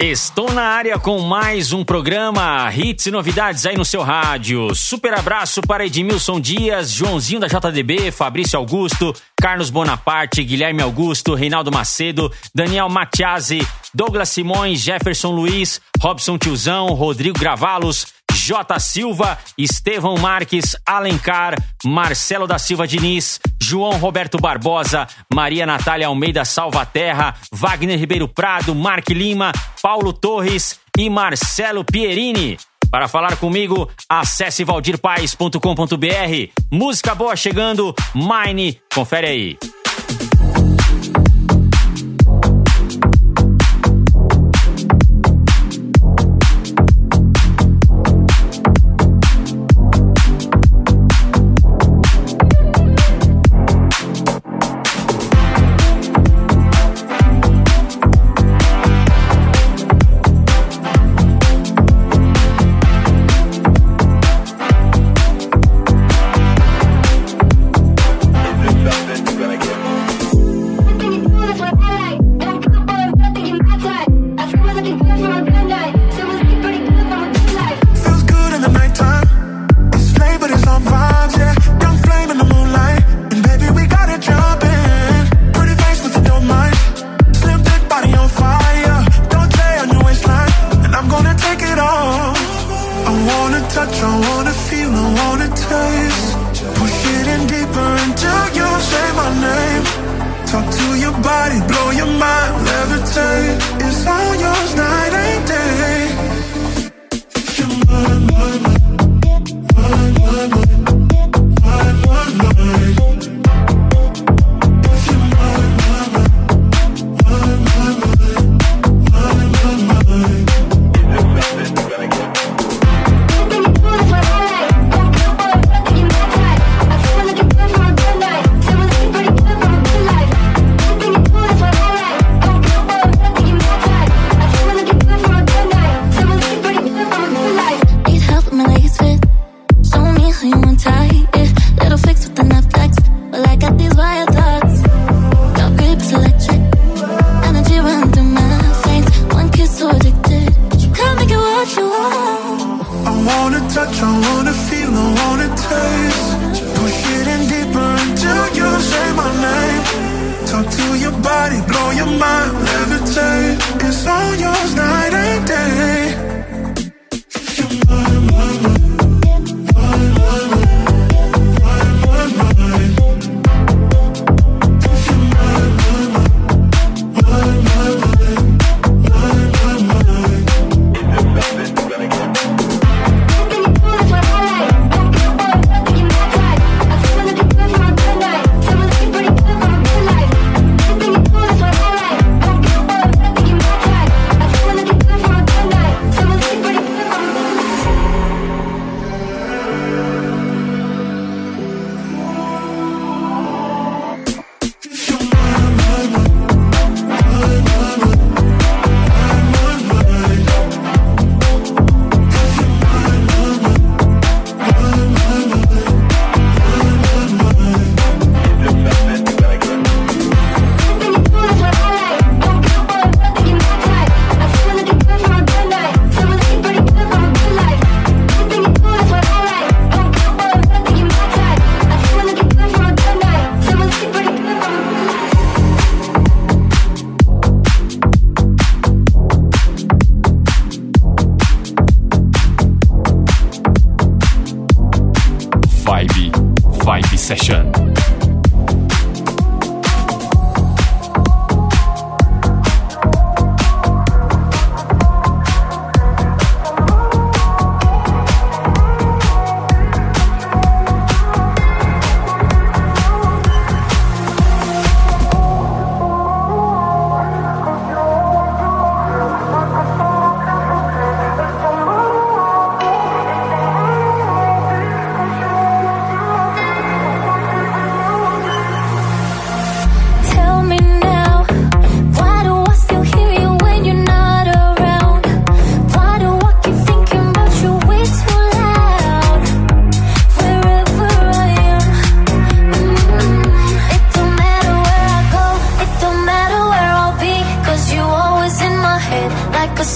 Estou na área com mais um programa Hits e novidades aí no seu rádio. Super abraço para Edmilson Dias, Joãozinho da JDB, Fabrício Augusto, Carlos Bonaparte, Guilherme Augusto, Reinaldo Macedo, Daniel Matiasi, Douglas Simões, Jefferson Luiz, Robson Tiozão, Rodrigo Gravalos, J. Silva, Estevão Marques, Alencar, Marcelo da Silva Diniz, João Roberto Barbosa, Maria Natália Almeida Salvaterra, Wagner Ribeiro Prado, Mark Lima, Paulo Torres e Marcelo Pierini. Para falar comigo, acesse valdirpaes.com.br. Música boa chegando, Mine, confere aí.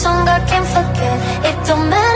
song I can't forget It don't matter.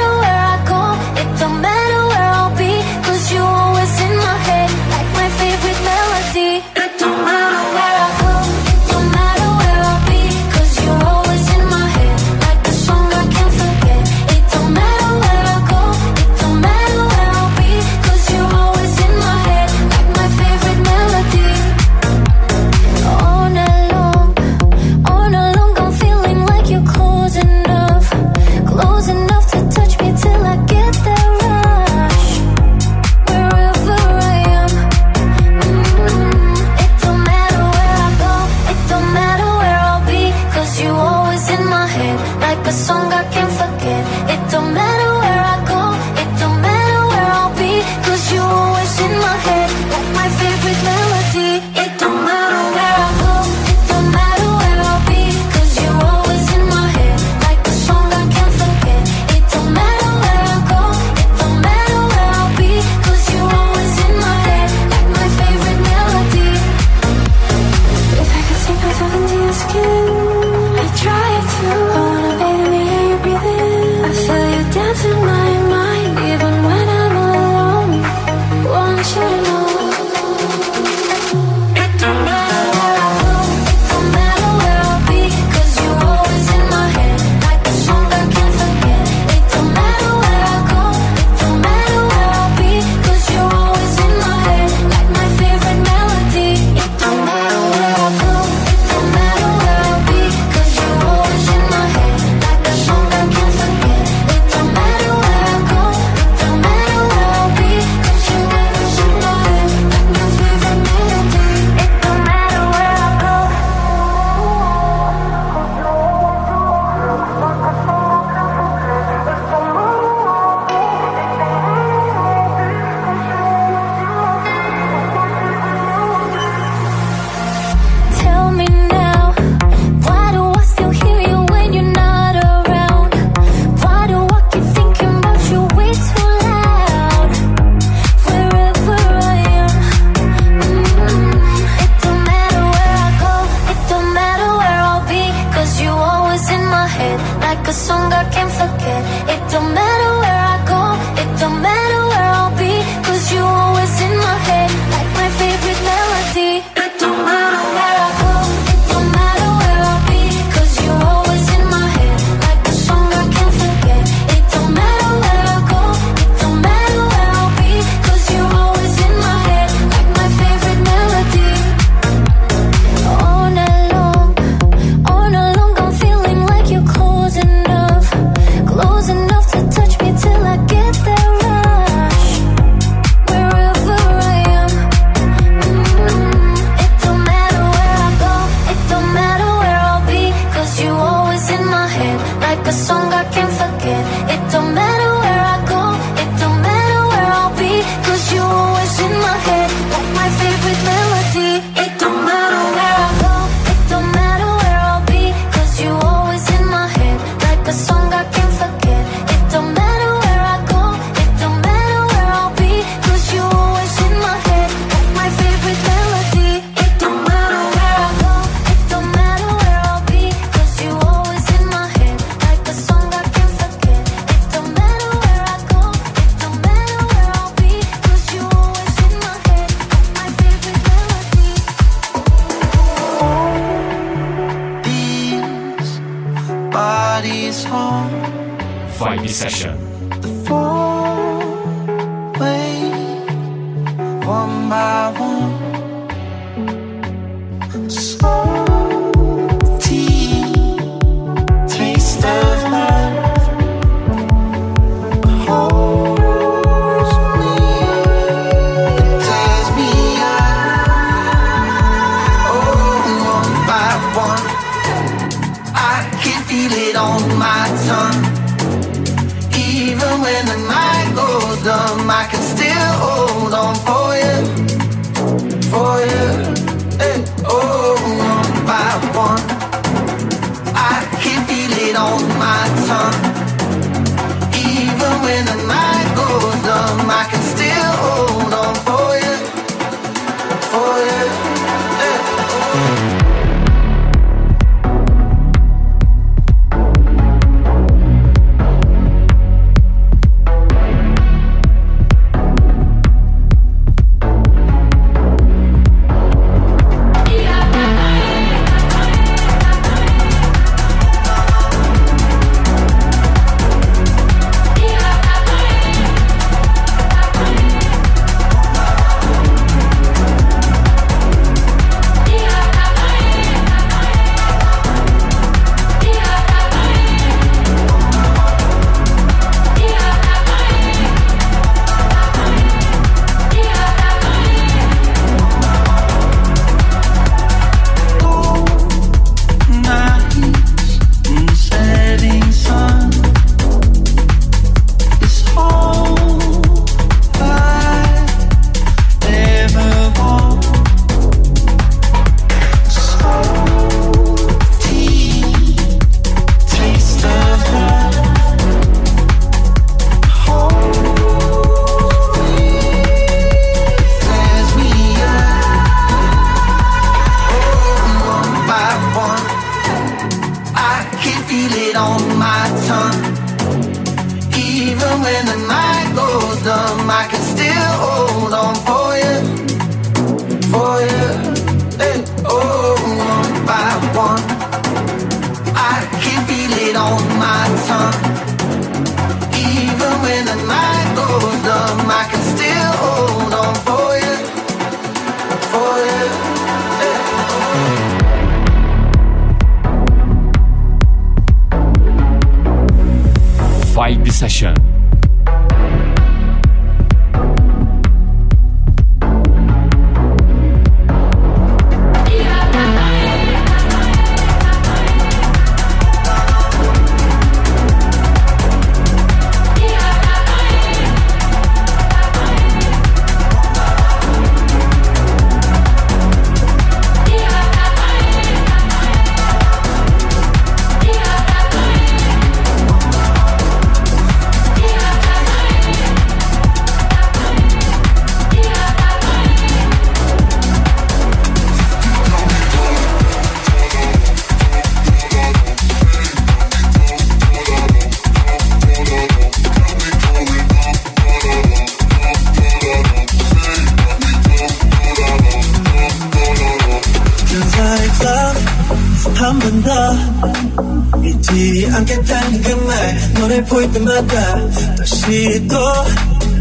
다시 또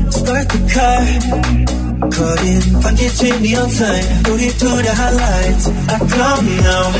start the car 거린 반기지 neon sign 우리 둘의 highlights I come now,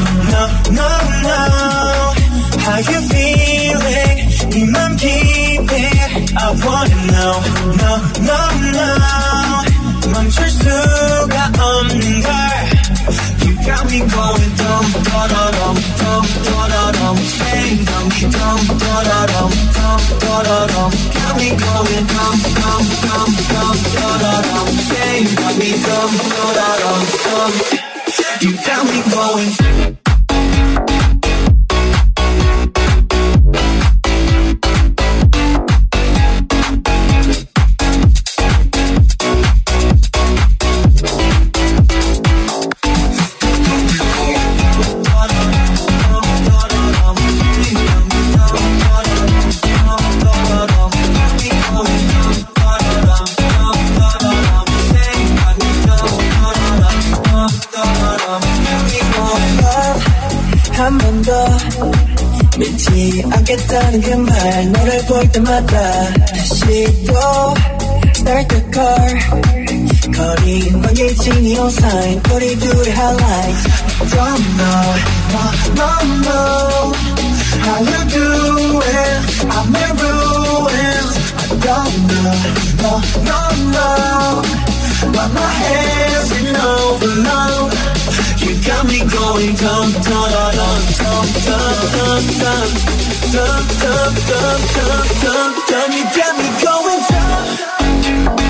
거리 망개지 neon sign 우리 둘의 highlights Don't know, no, no, no How you doing? I'm in ruins I don't know, no, no, no But my head's in overload You got me going dum, dum, dum, dum, dum, dum, dum dum, dum, dum, dum, dum, dum. You got me going dum.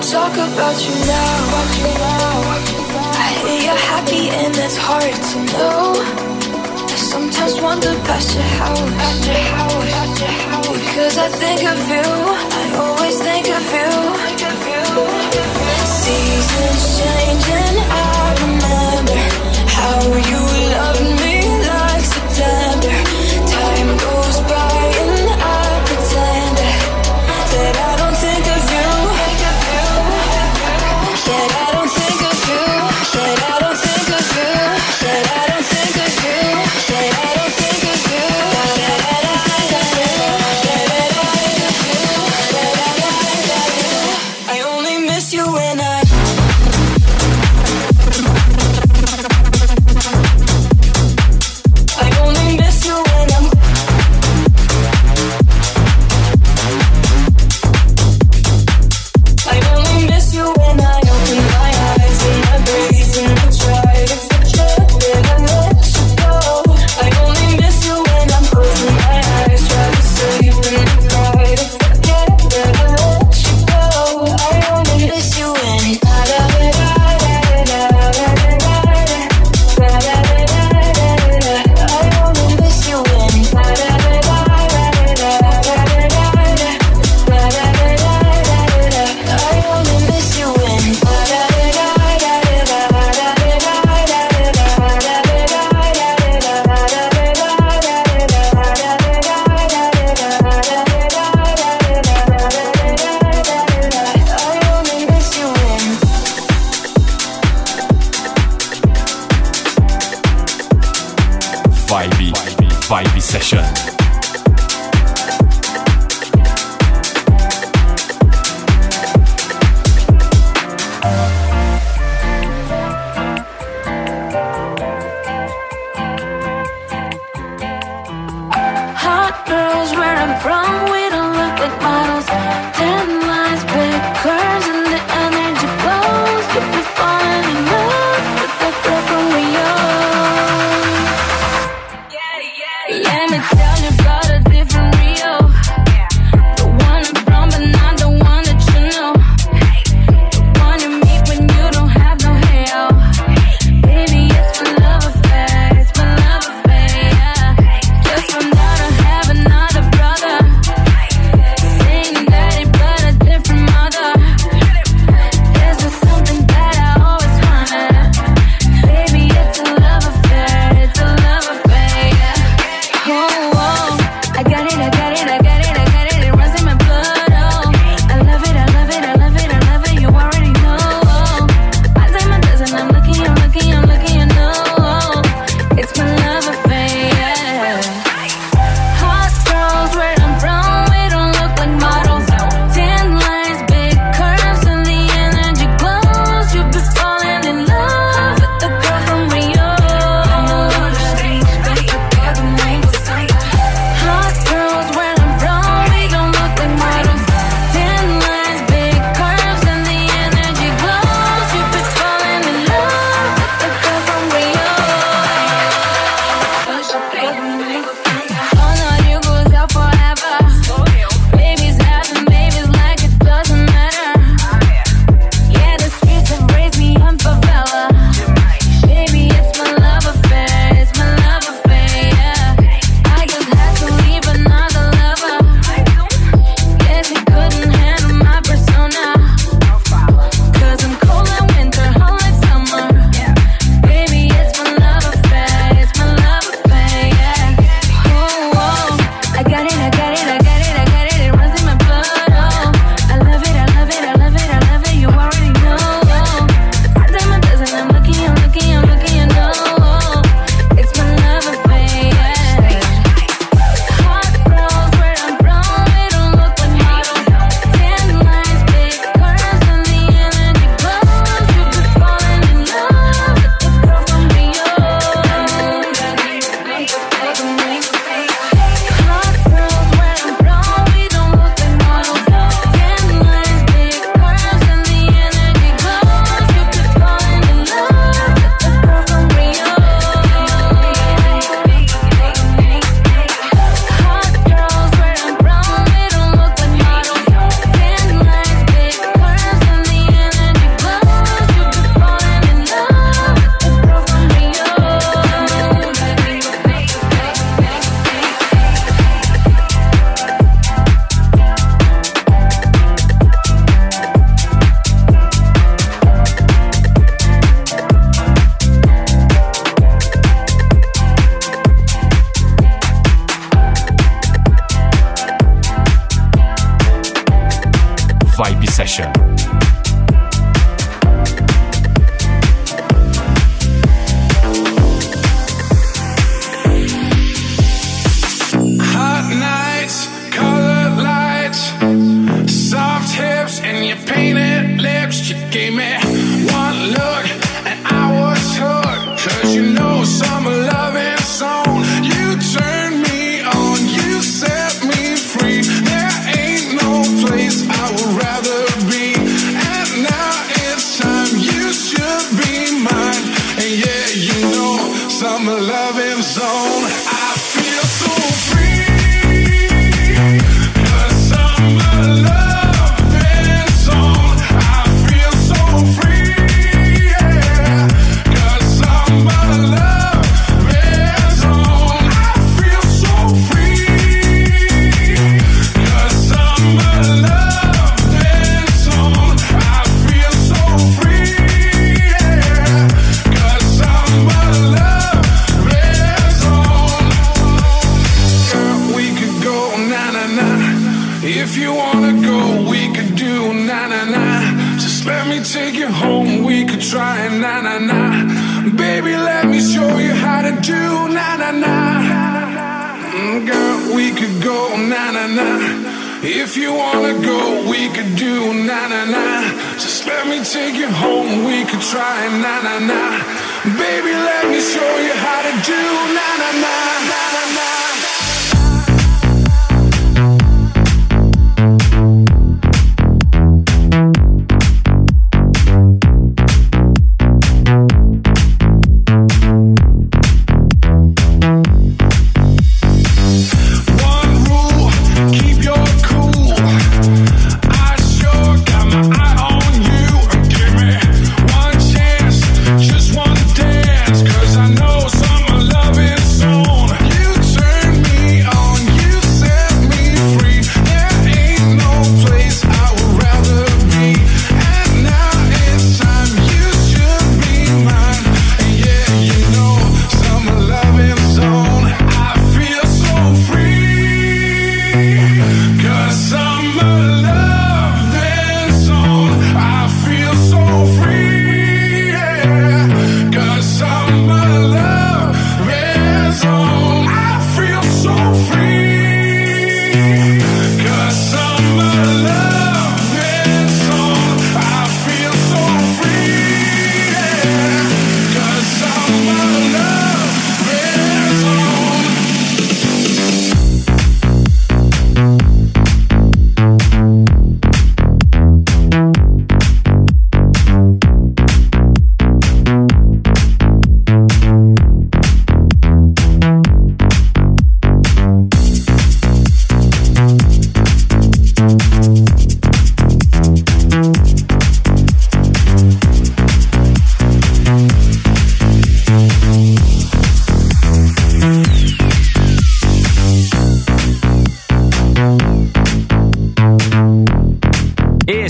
talk about you now. I hear you're happy and it's hard to know. I sometimes wander past your house. Because I think of you, I always think of you. Seasons changing, I remember how you loved me. Na na na. Mm, Girl, we could go na na na. If you wanna go, we could do na na na. Just let me take you home. We could try na na na. Baby, let me show you how to do na na na na na na.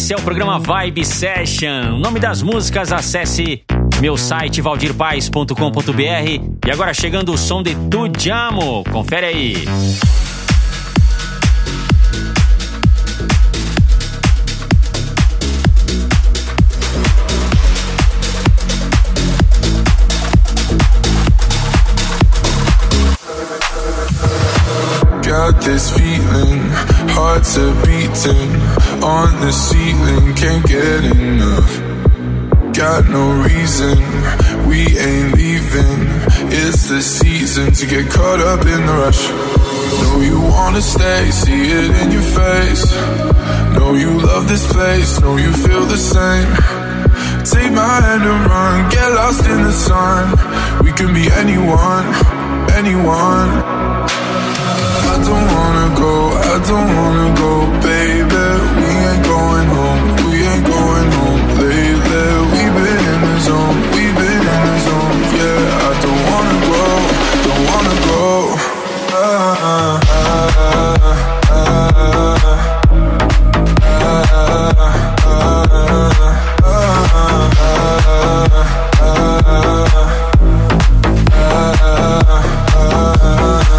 Esse é o programa Vibe Session. Nome das músicas, acesse meu site valdirpaes.com.br. E agora chegando o som de Tu Jamo. Confere aí. Got this feeling, hearts are beating on the ceiling, can't get enough. Got no reason, we ain't leaving. It's the season to get caught up in the rush. Know you wanna stay, see it in your face. Know you love this place, know you feel the same. Take my hand and run, get lost in the sun. We can be anyone, anyone. I don't wanna go, I don't wanna go, baby. We ain't going home, we ain't going home lately. We've been in the zone, we've been in the zone, yeah. I don't wanna go, don't wanna go.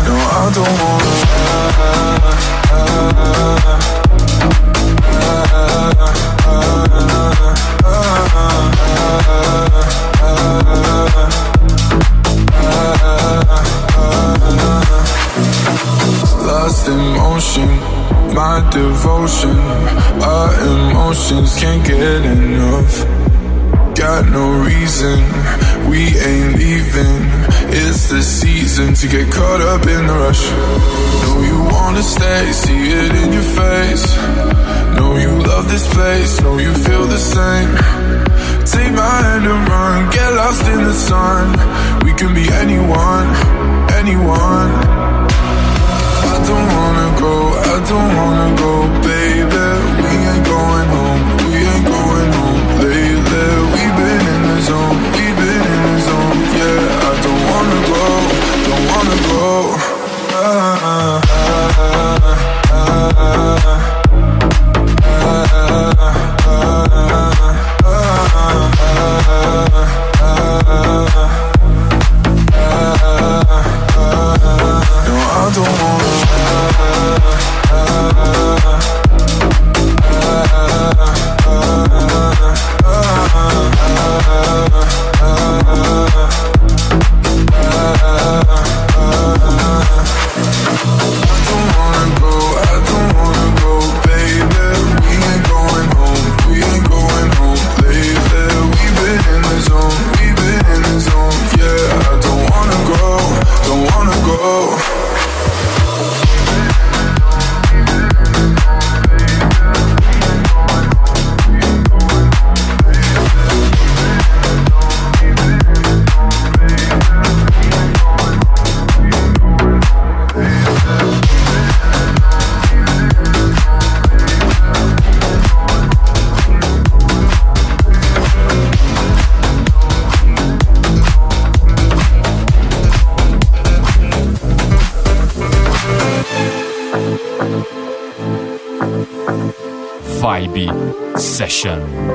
No, I don't wanna Lost in motion, my devotion. Our emotions can't get enough. Got no reason, we ain't leaving. It's the season to get caught up in the rush. Know you wanna stay, see it in your face. Know you love this place, know you feel the same. Take my hand and run, get lost in the sun. We can be anyone, anyone. I don't wanna go, I don't wanna go, baby. We ain't going home, we ain't going home zone, in the zone, yeah. I don't wanna go, don't wanna go. Ah, ah, ah, ah, ah. No, I don't Session.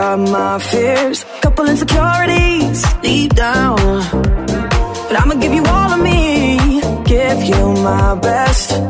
got my fears, couple insecurities deep down. But I'ma give you all of me, give you my best.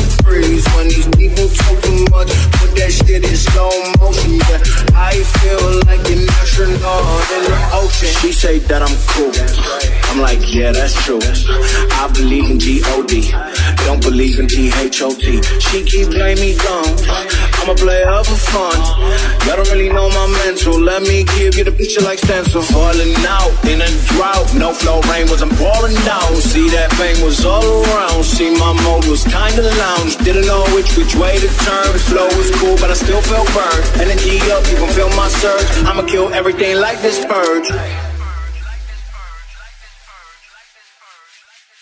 freeze. When these people talk too much, put that shit in slow motion. Yeah, I feel like an astronaut in the ocean. She say that I'm cool. I'm like, yeah, that's true. I believe in G-O-D. Don't believe in T-H-O-T. She keep playing me dumb. I'ma play her for fun. Y'all don't really know my mental. Let me give you the picture like stencil. Falling out in a drought. No flow rain was I'm pouring down. See that pain was all around. See my mode was kinda lounge. Didn't know which which way to turn. Flow was cool, but I still felt burned. Energy up, you can feel my surge. I'ma kill everything like this purge.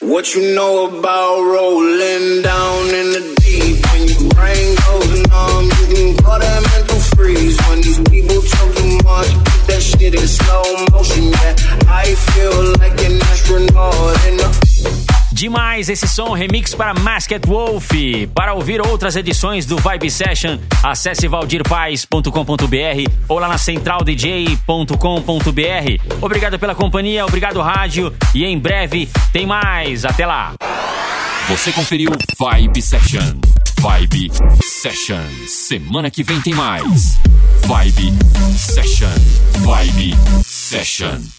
What you know about rolling down in the deep? When your brain goes numb, you can call that mental freeze. When these people talk too much, that shit in slow motion. Yeah, I feel like an astronaut in the Demais esse som, remix para Masked Wolf. Para ouvir outras edições do Vibe Session, acesse valdirpaes.com.br ou lá na centraldj.com.br. Obrigado pela companhia, obrigado rádio e em breve tem mais. Até lá. Você conferiu Vibe Session. Vibe Session. Semana que vem tem mais. Vibe Session. Vibe Session.